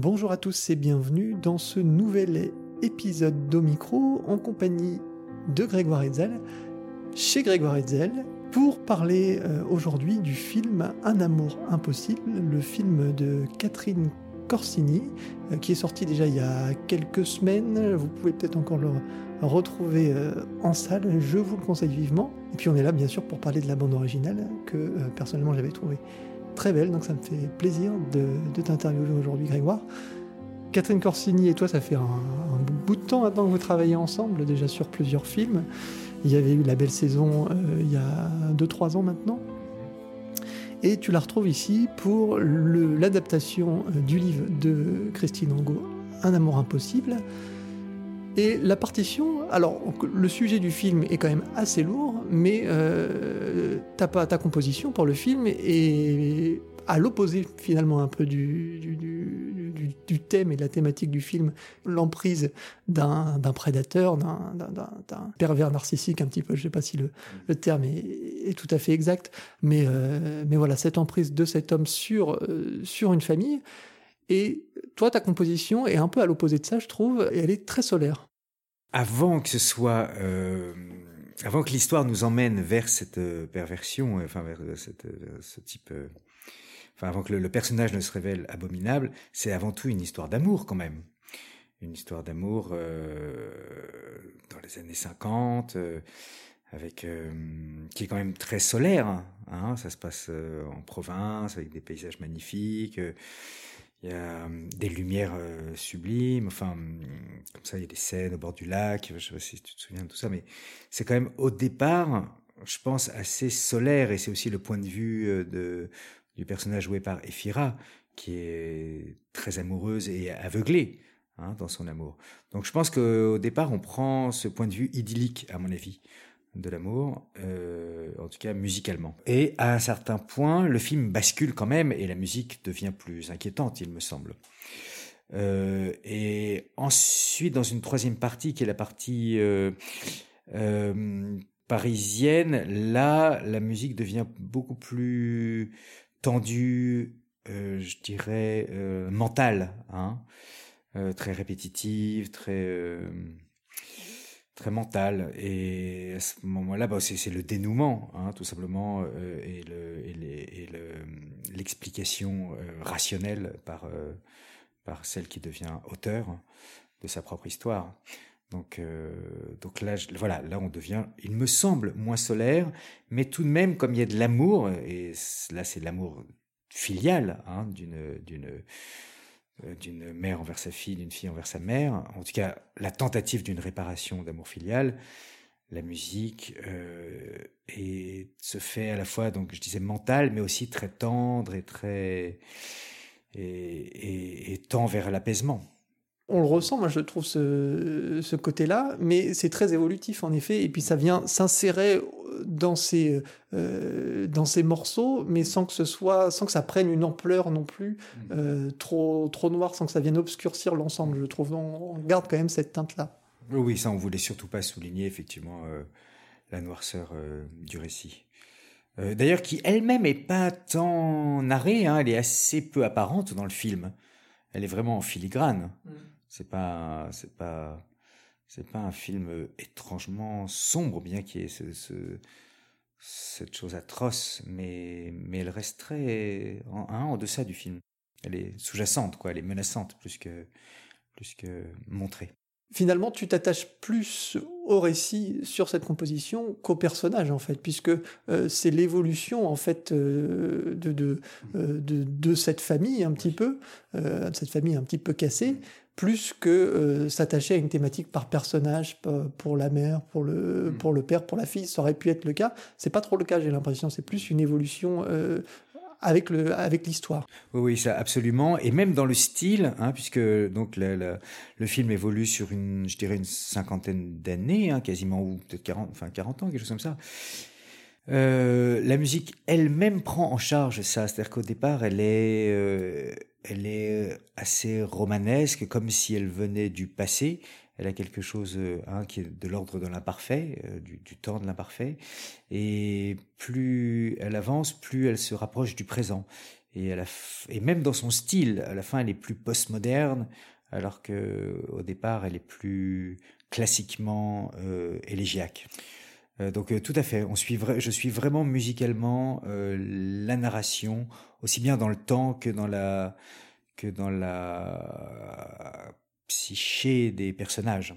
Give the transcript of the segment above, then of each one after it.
Bonjour à tous et bienvenue dans ce nouvel épisode d'Omicro en compagnie de Grégoire Hetzel, chez Grégoire Hetzel, pour parler euh, aujourd'hui du film Un amour impossible, le film de Catherine Corsini, euh, qui est sorti déjà il y a quelques semaines. Vous pouvez peut-être encore le retrouver euh, en salle, je vous le conseille vivement. Et puis on est là bien sûr pour parler de la bande originale, que personnellement j'avais trouvé très belle, donc ça me fait plaisir de, t'interviewer aujourd'hui Grégoire. Catherine Corsini et toi, ça fait un, bout de temps maintenant que vous travaillez ensemble, déjà sur plusieurs films. Il y avait eu La Belle Saison il y a 2-3 ans maintenant. Et tu la retrouves ici pour l'adaptation euh, du livre de Christine Angot, Un amour impossible. Et la partition, alors le sujet du film est quand même assez lourd, mais euh, ta, composition pour le film est à l'opposé finalement un peu du, thème et de la thématique du film, l'emprise d'un prédateur, d'un pervers narcissique un petit peu, je ne sais pas si le, terme est, tout à fait exact, mais, euh, mais voilà, cette emprise de cet homme sur, euh, sur une famille. Et toi, ta composition est un peu à l'opposé de ça, je trouve, et elle est très solaire. Avant que ce soit... Euh, avant que l'histoire nous emmène vers cette perversion, enfin vers ce type enfin avant que le, personnage ne se révèle abominable, c'est avant tout une histoire d'amour quand même. Une histoire d'amour euh, dans les années 50, euh, avec euh, qui est quand même très solaire. Hein, ça se passe en province avec des paysages magnifiques. Il y a des lumières sublimes, enfin, comme ça, il y a des scènes au bord du lac, je sais pas si tu te souviens de tout ça, mais c'est quand même au départ, je pense, assez solaire, et c'est aussi le point de vue de, du personnage joué par Ephira, qui est très amoureuse et aveuglée hein, dans son amour. Donc je pense qu'au départ, on prend ce point de vue idyllique, à mon avis, de l'amour, euh, en tout cas musicalement. Et à un certain point, le film bascule quand même et la musique devient plus inquiétante, il me semble. Euh, et ensuite, dans une troisième partie, qui est la partie euh, parisienne, là, la musique devient beaucoup plus tendu, euh, je dirais, euh, mental, hein, très répétitive, très, très mental. Et à ce moment-là, bah, c'est le dénouement, hein, tout simplement, et l'explication rationnelle par, par celle qui devient auteur de sa propre histoire. Donc, euh, donc là, voilà, là on devient, il me semble, moins solaire, mais tout de même, comme il y a de l'amour, et là c'est l'amour filial hein, d'une d'une euh, d'une mère envers sa fille, d'une fille envers sa mère, en tout cas la tentative d'une réparation d'amour filial, la musique euh, et se fait à la fois, donc je disais mental, mais aussi très tendre et très et tend vers l'apaisement on le ressent, moi je trouve ce, côté-là, mais c'est très évolutif en effet, et puis ça vient s'insérer dans ces, euh, dans ces morceaux, mais sans que ce soit, sans que ça prenne une ampleur non plus mmh. euh, trop, trop noire, sans que ça vienne obscurcir l'ensemble, je trouve. On, garde quand même cette teinte-là. Oui, ça on voulait surtout pas souligner effectivement euh, la noirceur du récit. D'ailleurs, qui elle-même est pas tant narrée, hein, elle est assez peu apparente dans le film. Elle est vraiment en filigrane. Mmh. C'est pas, c'est pas, c'est pas un film euh, étrangement sombre, bien qu'il y ait ce, cette chose atroce, mais, mais elle reste très en, hein, en deçà du film. Elle est sous-jacente, quoi. Elle est menaçante plus que, plus que montrée. Finalement, tu t'attaches plus au récit sur cette composition qu'au personnage, en fait, puisque euh, c'est l'évolution, en fait, euh, de, de, de, de, cette famille, un petit peu, de cette famille un petit peu cassée, plus que euh, s'attacher à une thématique par personnage pour la mère, pour le, mm. pour le père, pour la fille, ça aurait pu être le cas. C'est pas trop le cas, j'ai l'impression. C'est plus une évolution euh, avec le avec l'histoire. Oui, oui, ça absolument. Et même dans le style, hein, puisque donc le, le, film évolue sur une, je dirais une cinquantaine d'années, hein, quasiment ou peut-être 40, enfin 40 ans, quelque chose comme ça. Euh, la musique elle-même prend en charge ça, c'est-à-dire qu'au départ, elle est, euh, elle est assez romanesque, comme si elle venait du passé. Elle a quelque chose euh, hein, qui est de l'ordre de l'imparfait, du, temps de l'imparfait. Et plus elle avance, plus elle se rapproche du présent. et, et même dans son style, à la fin, elle est plus postmoderne, alors que au départ, elle est plus classiquement euh, élégiaque. Euh, donc euh, tout à fait, on suit je suis vraiment musicalement euh, la narration, aussi bien dans le temps que dans la que dans la psyché des personnages.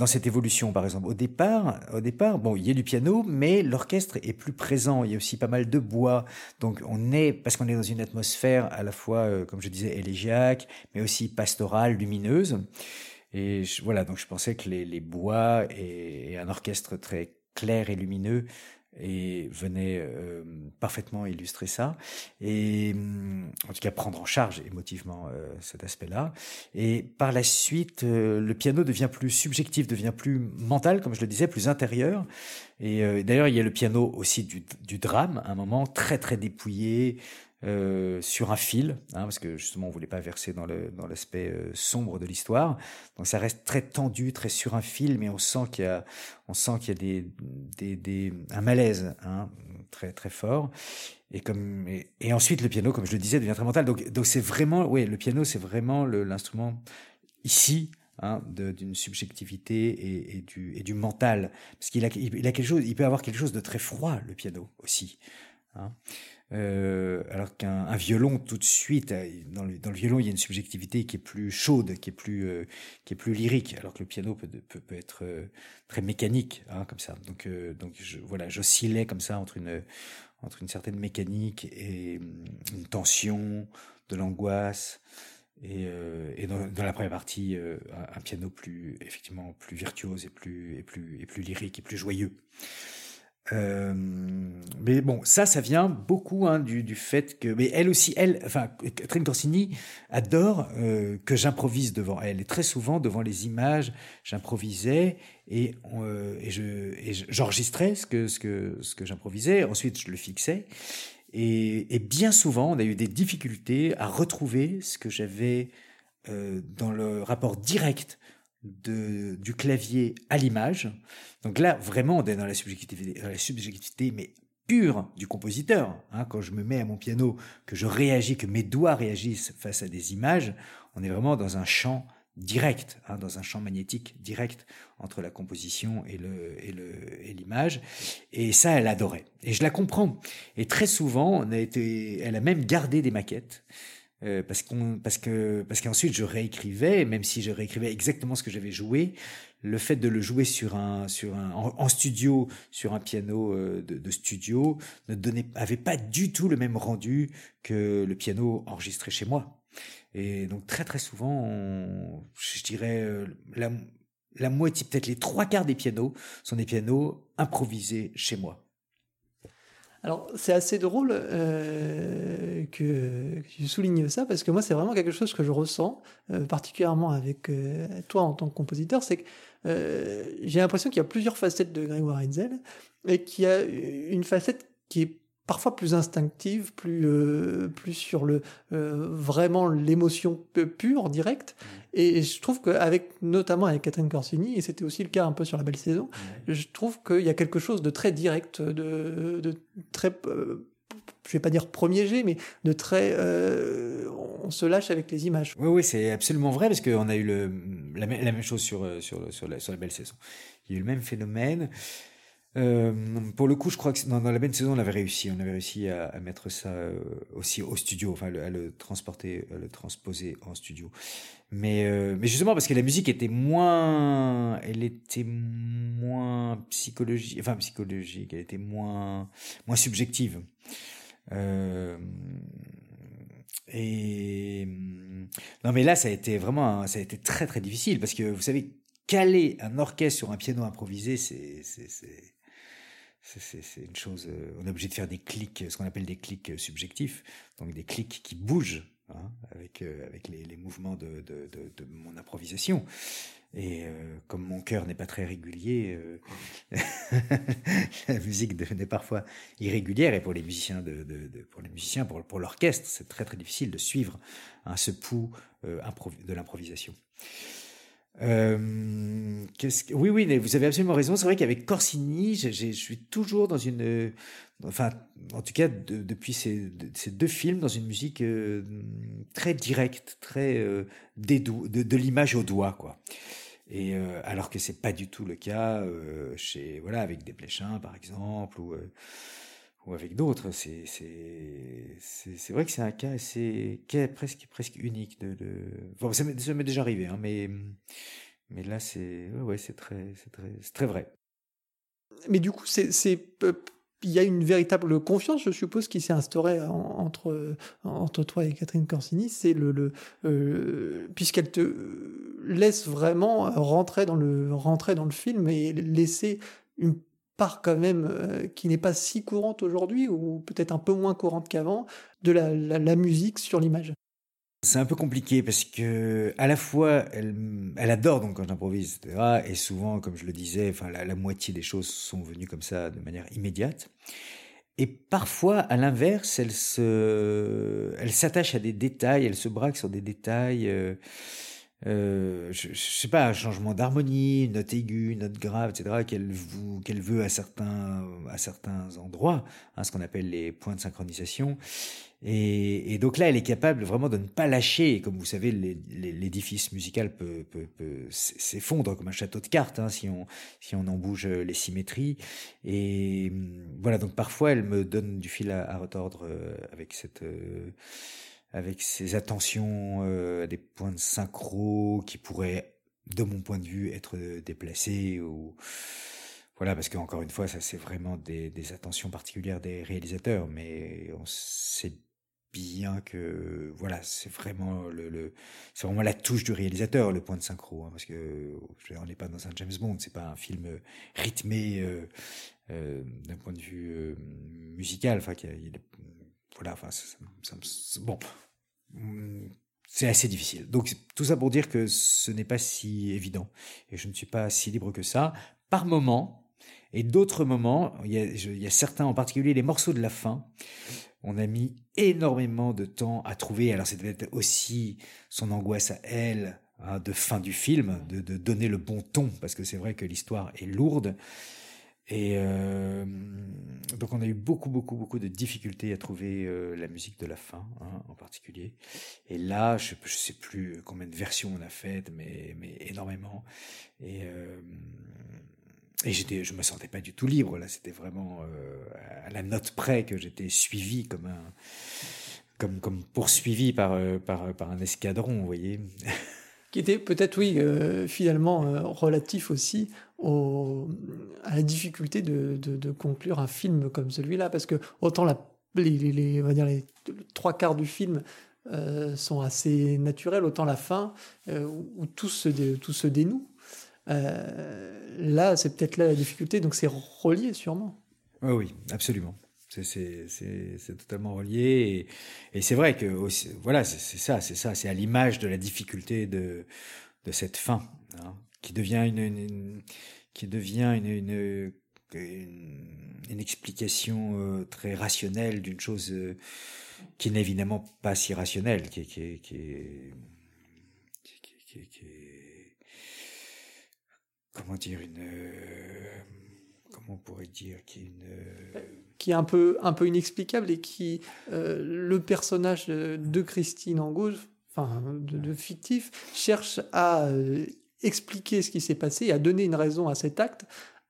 Dans cette évolution, par exemple. Au départ, au départ, bon, il y a du piano, mais l'orchestre est plus présent. Il y a aussi pas mal de bois. Donc, on est, parce qu'on est dans une atmosphère à la fois, euh, comme je disais, élégiaque, mais aussi pastorale, lumineuse. Et voilà, donc je pensais que les, bois et, un orchestre très clair et lumineux et venait euh, parfaitement illustrer ça et hum, en tout cas prendre en charge émotivement euh, cet aspect-là. Et par la suite euh, le piano devient plus subjectif devient plus mental comme je le disais plus intérieur. Et d'ailleurs il y a le piano aussi du, du drame un moment très très dépouillé euh, sur un fil, hein, parce que justement on voulait pas verser dans le dans l'aspect euh, sombre de l'histoire. Donc ça reste très tendu, très sur un fil, mais on sent qu'il y a on sent qu'il y a des, des, des un malaise hein, très très fort. Et comme et, ensuite le piano, comme je le disais, devient très mental. Donc donc c'est vraiment oui le piano c'est vraiment l'instrument ici Hein, d'une subjectivité et, et, du, et du mental. Parce qu'il a, il a quelque chose, il peut avoir quelque chose de très froid, le piano aussi. Hein. Euh, alors qu'un violon, tout de suite, euh, dans le, violon, il y a une subjectivité qui est plus chaude, qui est plus, euh, qui est plus lyrique, alors que le piano peut, peut, peut être très mécanique, hein, comme ça. Donc, donc voilà, j'oscillais comme ça entre une, entre une certaine mécanique et hum, une tension, de l'angoisse. Et, dans, la première partie, un, un, piano plus, effectivement, plus virtuose et plus, et plus, et plus lyrique et plus joyeux. Euh, mais bon, ça, ça vient beaucoup hein, du, du, fait que, mais elle aussi, elle, enfin, Catherine Corsini adore euh, que j'improvise devant elle. Et très souvent, devant les images, j'improvisais et, euh, et je, j'enregistrais ce que, ce que, ce que j'improvisais. Ensuite, je le fixais. Et, et, bien souvent, on a eu des difficultés à retrouver ce que j'avais euh, dans le rapport direct de, du clavier à l'image. Donc là, vraiment, on est dans la subjectivité, la subjectivité mais pure du compositeur. Hein, quand je me mets à mon piano, que je réagis, que mes doigts réagissent face à des images, on est vraiment dans un champ direct, hein, dans un champ magnétique direct entre la composition et et le et l'image. Et ça, elle adorait. Et je la comprends. Et très souvent, on a été, elle a même gardé des maquettes. Euh, parce qu'on parce que parce qu'ensuite je réécrivais même si je réécrivais exactement ce que j'avais joué le fait de le jouer sur un sur un en, studio sur un piano euh, de, studio ne donnait avait pas du tout le même rendu que le piano enregistré chez moi. Et donc très très souvent je dirais euh, la moitié peut-être les trois quarts des pianos sont des pianos improvisés chez moi alors, c'est assez drôle euh, que, tu soulignes ça, parce que moi, c'est vraiment quelque chose que je ressens, euh, particulièrement avec euh, toi en tant que compositeur, c'est que euh, j'ai l'impression qu'il y a plusieurs facettes de Grégoire Hetzel, et qu'il y a une facette qui est parfois plus instinctive, plus euh, plus sur le euh, vraiment l'émotion pure, directe. Mmh. Et je trouve qu'avec notamment avec Catherine Corsini, et c'était aussi le cas un peu sur la belle saison, je trouve qu'il y a quelque chose de très direct, de, de très euh, je vais pas dire premier jet, mais de très, euh, on se lâche avec les images. Oui, oui, c'est absolument vrai parce qu'on a eu le, la, la, même chose sur sur sur la, sur la belle saison. Il y a eu le même phénomène. Euh, pour le coup, je crois que dans, dans, la bonne saison, on avait réussi. On avait réussi à, mettre ça euh, aussi au studio, enfin, à le transporter, à le transposer en studio. Mais, euh, mais justement, parce que la musique était moins, elle était moins psychologique, enfin psychologique, elle était moins, moins subjective. Et non, mais là, ça a été vraiment, ça a été très très difficile parce que vous savez, caler un orchestre sur un piano improvisé, c'est une chose. Euh, on est obligé de faire des clics, ce qu'on appelle des clics subjectifs, donc des clics qui bougent hein, avec euh, avec les, mouvements de, de, mon improvisation. Et euh, comme mon cœur n'est pas très régulier, euh, la musique devenait parfois irrégulière. Et pour les musiciens, de, pour les musiciens, pour, l'orchestre, c'est très très difficile de suivre hein, ce pouls euh, de l'improvisation. Euh, que... Oui, oui, vous avez absolument raison. C'est vrai qu'avec Corsini, je suis toujours dans une, enfin, en tout cas de, depuis ces, deux films, dans une musique euh, très directe, très euh, de, l'image au doigt, quoi. Et euh, alors que c'est pas du tout le cas euh, chez, voilà, avec des Pléchins, par exemple, ou avec d'autres. C'est vrai que c'est un cas assez est presque unique de, ça m'est déjà arrivé, hein, mais là c'est très vrai. Mais du coup c'est il y a une véritable confiance, je suppose, qui s'est instaurée entre, toi et Catherine Corsini. Euh, puisqu'elle te laisse vraiment rentrer dans le, rentrer dans le film et laisser une part quand même, euh, qui n'est pas si courante aujourd'hui, ou peut-être un peu moins courante qu'avant, de la, musique sur l'image. C'est un peu compliqué parce que à la fois elle, adore donc quand j'improvise etc et souvent comme je le disais enfin la, moitié des choses sont venues comme ça de manière immédiate et parfois à l'inverse elle se elle s'attache à des détails elle se braque sur des détails euh, euh, je, je, sais pas, un changement d'harmonie, une note aiguë, une note grave, etc., qu'elle qu'elle veut à certains, à certains endroits, hein, ce qu'on appelle les points de synchronisation. Et, et, donc là, elle est capable vraiment de ne pas lâcher. Comme vous savez, l'édifice musical peut, peut, peut s'effondre comme un château de cartes hein, si, on, si on en bouge les symétries. Et voilà, donc parfois, elle me donne du fil à, à retordre euh, avec cette... Euh, avec ses attentions euh, à des points de synchro qui pourraient, de mon point de vue, être déplacés ou voilà, parce qu'encore une fois, ça c'est vraiment des, des, attentions particulières des réalisateurs, mais on sait bien que voilà, c'est vraiment le, le c'est vraiment la touche du réalisateur, le point de synchro, hein, parce que on n'est pas dans un James Bond, c'est pas un film rythmé euh, euh, d'un point de vue euh, musical, enfin, il, voilà, enfin, bon, mm, c'est assez difficile. Donc, tout ça pour dire que ce n'est pas si évident et je ne suis pas si libre que ça. Par moment, et d'autres moments, il y, a, certains en particulier, les morceaux de la fin, on a mis énormément de temps à trouver. Alors, c'était aussi son angoisse à elle, hein, de fin du film, de, donner le bon ton, parce que c'est vrai que l'histoire est lourde. Et euh, donc on a eu beaucoup, beaucoup, beaucoup de difficultés à trouver euh, la musique de la fin, hein, en particulier. Et là, je ne sais plus combien de versions on a faites, mais, mais énormément. Et, euh, et j'étais, je me sentais pas du tout libre. Là, c'était vraiment euh, à la note près que j'étais suivi comme un, comme, comme poursuivi par, euh, par, par un escadron, vous voyez. qui était peut-être, oui, euh, finalement euh, relatif aussi au, à la difficulté de, de, conclure un film comme celui-là, parce que autant la, les, on va dire les trois quarts du film euh, sont assez naturels, autant la fin, où tout se, tout se dénoue. Là, c'est peut-être là la difficulté, donc c'est relié sûrement. Oui, oui, absolument. C'est totalement relié. Et, c'est vrai que voilà, c'est ça, c'est ça, c'est à l'image de la difficulté de, cette fin, hein, qui devient une, qui devient une, une, explication euh, très rationnelle d'une chose euh, qui n'est évidemment pas si rationnelle, qui, qui, qui, qui, qui comment dire une euh, on pourrait dire qui est une qui est un peu, un peu inexplicable et qui, euh, le personnage de Christine Angot, enfin, de, fictif, cherche à euh, expliquer ce qui s'est passé et à donner une raison à cet acte,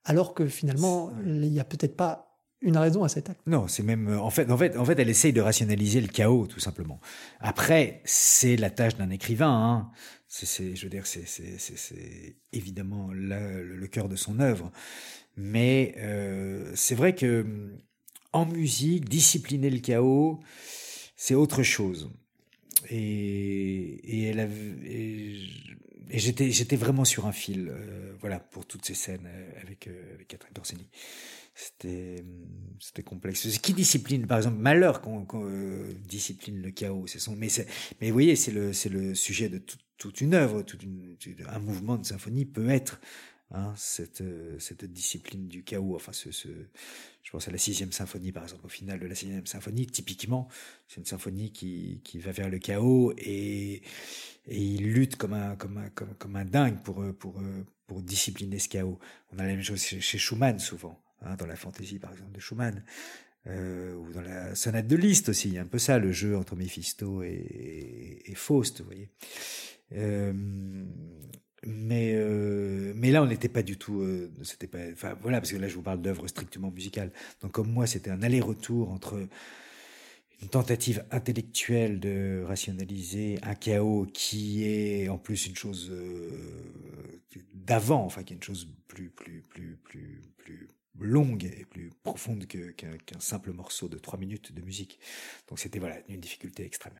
alors que finalement, il n'y a peut-être pas une raison à cet acte. Non, c'est même en fait, en fait, en fait, elle essaye de rationaliser le chaos tout simplement. Après, c'est la tâche d'un écrivain. Hein. C'est, je veux dire, c'est, évidemment le, cœur de son œuvre. Mais euh, c'est vrai que en musique, discipliner le chaos, c'est autre chose. Et, elle et, j'étais, vraiment sur un fil, euh, voilà, pour toutes ces scènes euh, avec, euh, avec Catherine Torsini. C'était, c'était complexe. Qui discipline, par exemple, Malheur qu'on, discipline le chaos, c'est son, mais mais vous voyez, c'est le, c'est le sujet de toute une œuvre, toute une, un mouvement de symphonie peut être Hein, cette, cette discipline du chaos. Enfin, ce, je pense à la sixième symphonie, par exemple, au final de la sixième symphonie, typiquement, c'est une symphonie qui, qui va vers le chaos et, il lutte comme un, comme un, comme, un dingue pour, pour, pour discipliner ce chaos. On a la même chose chez, Schumann, souvent, hein, dans la fantaisie, par exemple, de Schumann. Euh, ou dans la sonate de Liszt aussi, un peu ça, le jeu entre Méphisto et, Faust, vous voyez. Euh, mais euh, mais là on n'était pas du tout c'était pas enfin voilà parce que là je vous parle d'œuvres strictement musicales donc comme moi c'était un aller-retour entre une tentative intellectuelle de rationaliser un chaos qui est en plus une chose d'avant enfin qui est une chose plus plus plus plus longue et plus profonde qu'un simple morceau de trois minutes de musique. Donc c'était voilà une difficulté extrême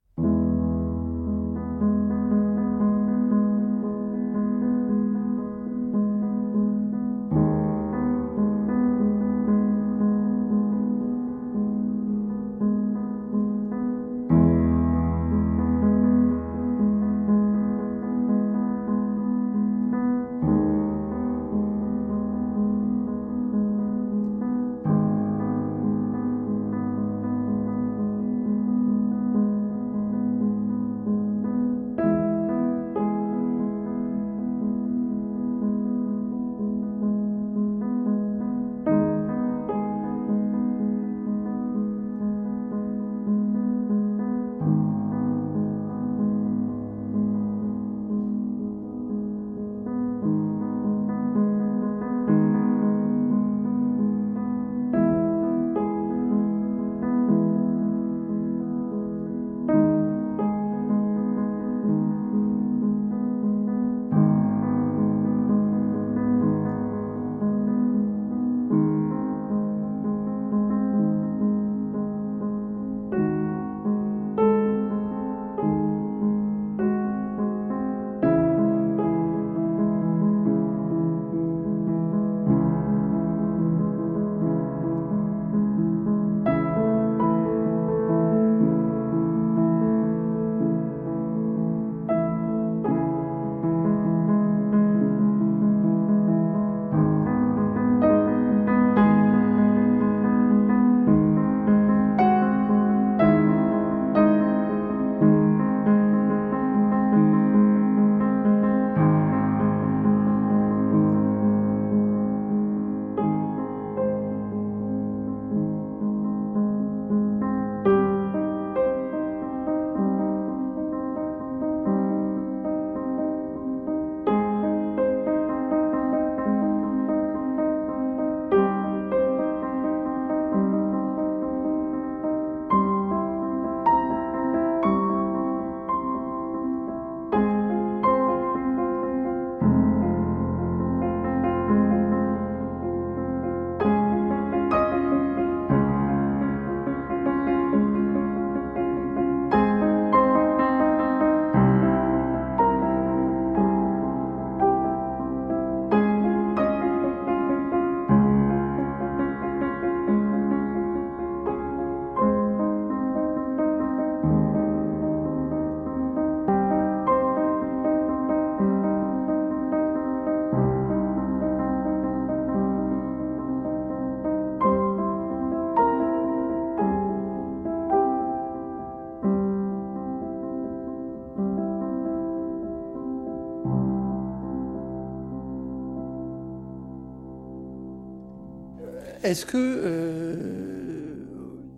Est-ce que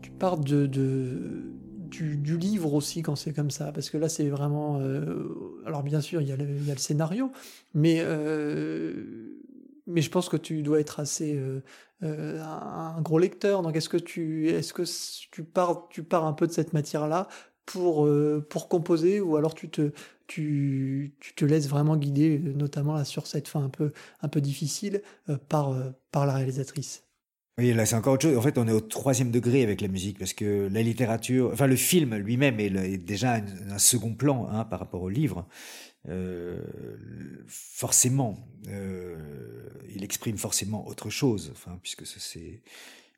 tu pars de, du, livre aussi quand c'est comme ça? Parce que là, c'est vraiment. alors, bien sûr, il y, a le, scénario, mais, mais je pense que tu dois être assez. un gros lecteur. Donc, est-ce que tu, est-ce que tu pars, tu pars un peu de cette matière-là pour, pour composer? Ou alors tu te, tu, te laisses vraiment guider, notamment là, sur cette fin un peu, un peu difficile, euh, par, euh, par la réalisatrice? Oui, là c'est encore autre chose. En fait, on est au troisième degré avec la musique parce que la littérature, enfin le film lui-même est, déjà un, second plan hein, par rapport au livre. Euh, forcément, il exprime forcément autre chose. Enfin, puisque c'est,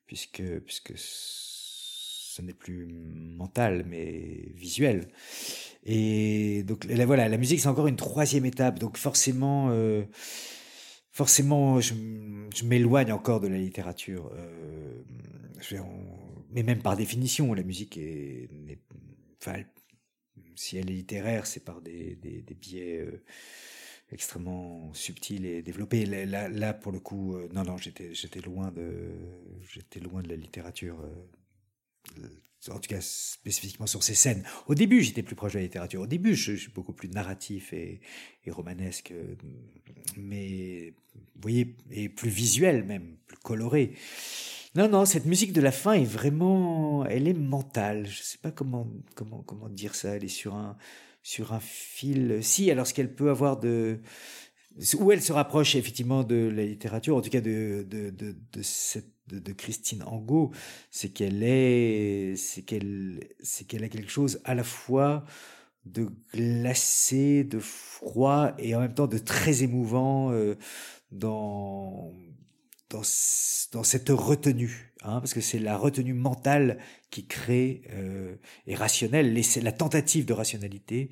puisque puisque ce n'est plus mental mais visuel. Et donc là, voilà, la musique c'est encore une troisième étape. Donc forcément, euh, forcément, je, m'éloigne encore de la littérature. Euh, mais même par définition, la musique est, si elle est littéraire, c'est par des, biais euh, extrêmement subtils et développés. Là, pour le coup, non, non, de, j'étais loin de la littérature en tout cas spécifiquement sur ces scènes. Au début, j'étais plus proche de la littérature. Au début, je, suis beaucoup plus narratif et, romanesque, mais vous voyez, et plus visuel même, plus coloré. Non, non, cette musique de la fin est vraiment, elle est mentale. Je sais pas comment comment comment dire ça. Elle est sur un sur un fil. Si, alors ce qu'elle peut avoir de où elle se rapproche effectivement de la littérature, en tout cas de, de, de, de cette de, Christine Angot, c'est qu'elle est, c'est qu'elle, c'est qu'elle a quelque chose à la fois de glacé, de froid et en même temps de très émouvant euh, dans, dans, dans cette retenue, hein, parce que c'est la retenue mentale qui crée euh, et rationnelle, c'est la tentative de rationalité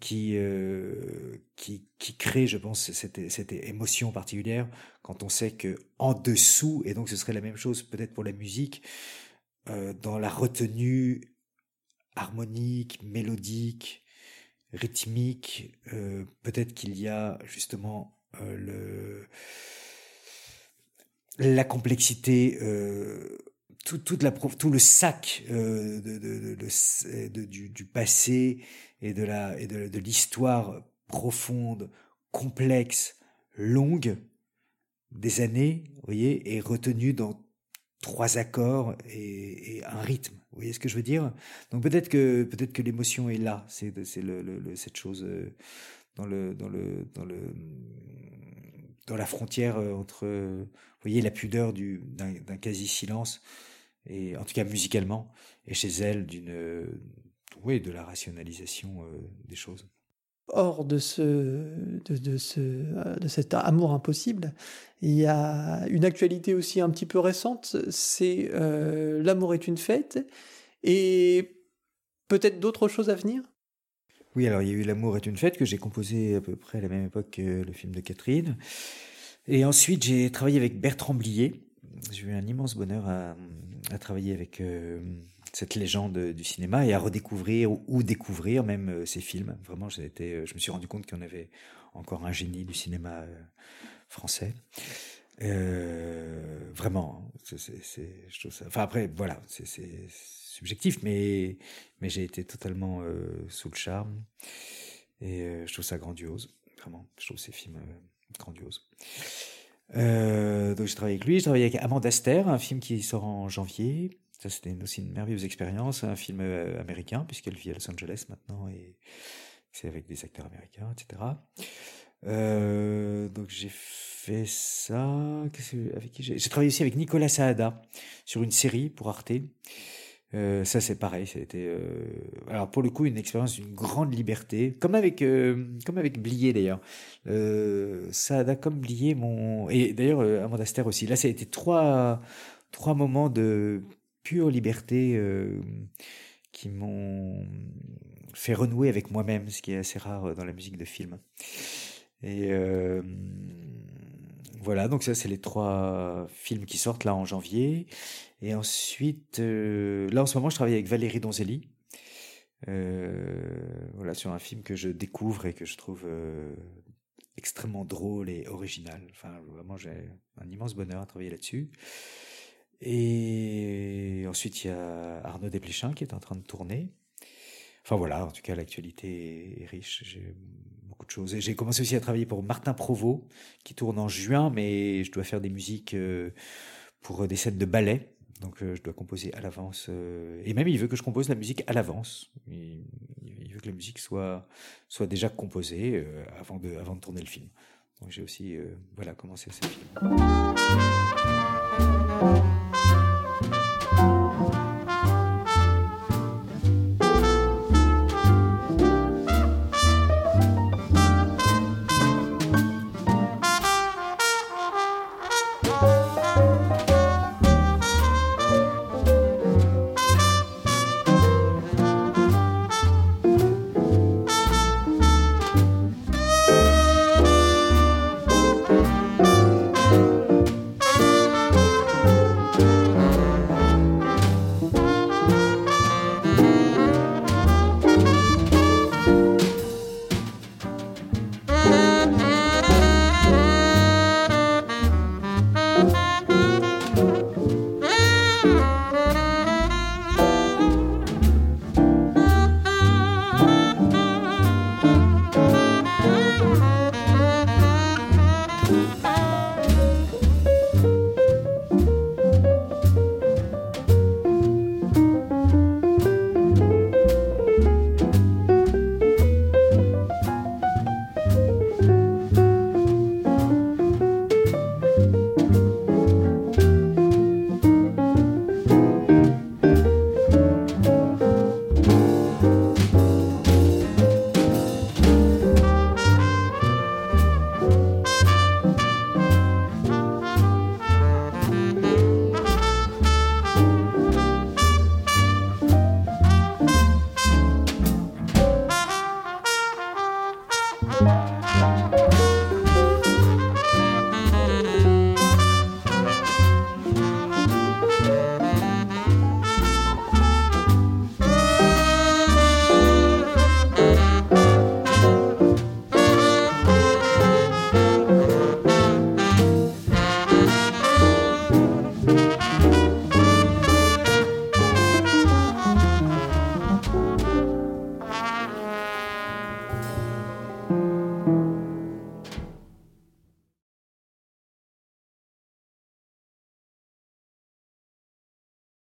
qui, euh, qui, qui crée, je pense, cette, cette émotion particulière quand on sait que en dessous, et donc ce serait la même chose peut-être pour la musique, euh, dans la retenue harmonique, mélodique, rythmique, euh, peut-être qu'il y a justement le la complexité tout, toute la, tout le sac de, de, du, du, passé et de la et de, l'histoire profonde, complexe, longue des années, vous voyez, est retenu dans trois accords et, un rythme. Vous voyez ce que je veux dire? Donc peut-être que peut-être que l'émotion est là. C'est c'est le, le, cette chose euh, dans le dans le dans le dans la frontière euh, entre vous voyez la pudeur du d'un quasi silence et en tout cas musicalement, et chez elle d'une, oui, de la rationalisation euh, des choses. Hors de, ce, de, de, ce, de cet amour impossible, il y a une actualité aussi un petit peu récente, c'est euh, L'amour est une fête, et peut-être d'autres choses à venir? Oui, alors il y a eu L'amour est une fête que j'ai composé à peu près à la même époque que le film de Catherine. Et ensuite, j'ai travaillé avec Bertrand Blier. J'ai eu un immense bonheur à, à travailler avec euh, cette légende du cinéma et à redécouvrir ou, découvrir même euh, ces films. Vraiment, été, euh, je me suis rendu compte qu'on avait encore un génie du cinéma français. vraiment, c'est, je trouve ça. Enfin après, voilà, c'est, subjectif, mais mais j'ai été totalement sous le charme et je trouve ça grandiose. Vraiment, je trouve ces films grandioses. Euh, donc j'ai travaillé avec lui, j'ai travaillé avec Amanda Aster, un film qui sort en janvier. C'était aussi une merveilleuse expérience, un film euh, américain puisqu'elle vit à Los Angeles maintenant et c'est avec des acteurs américains, etc. Euh, donc j'ai fait ça. Avec qui j'ai travaillé aussi avec Nicolas Saada sur une série pour Arte. Euh, ça c'est pareil, ça a été alors pour le coup une expérience d'une grande liberté, comme avec comme avec Blier d'ailleurs. ça a comme Blier mon et d'ailleurs Amanda Ster aussi. Là ça a été trois trois moments de pure liberté qui m'ont fait renouer avec moi-même, ce qui est assez rare dans la musique de film. Et voilà, donc ça c'est les trois films qui sortent là en janvier. Et ensuite, euh, là en ce moment, je travaille avec Valérie Donzelli. Euh, voilà, sur un film que je découvre et que je trouve euh, extrêmement drôle et original. Enfin, vraiment, j'ai un immense bonheur à travailler là-dessus. Et ensuite, il y a Arnaud Desplechin qui est en train de tourner. Enfin voilà, en tout cas, l'actualité est riche. J'ai beaucoup de choses. J'ai commencé aussi à travailler pour Martin Provost, qui tourne en juin, mais je dois faire des musiques euh, pour des scènes de ballet. Donc euh, je dois composer à l'avance. Euh, et même, il veut que je compose la musique à l'avance. Il, veut que la musique soit, soit déjà composée avant, de, avant de tourner le film. Donc j'ai aussi voilà, commencé ce film.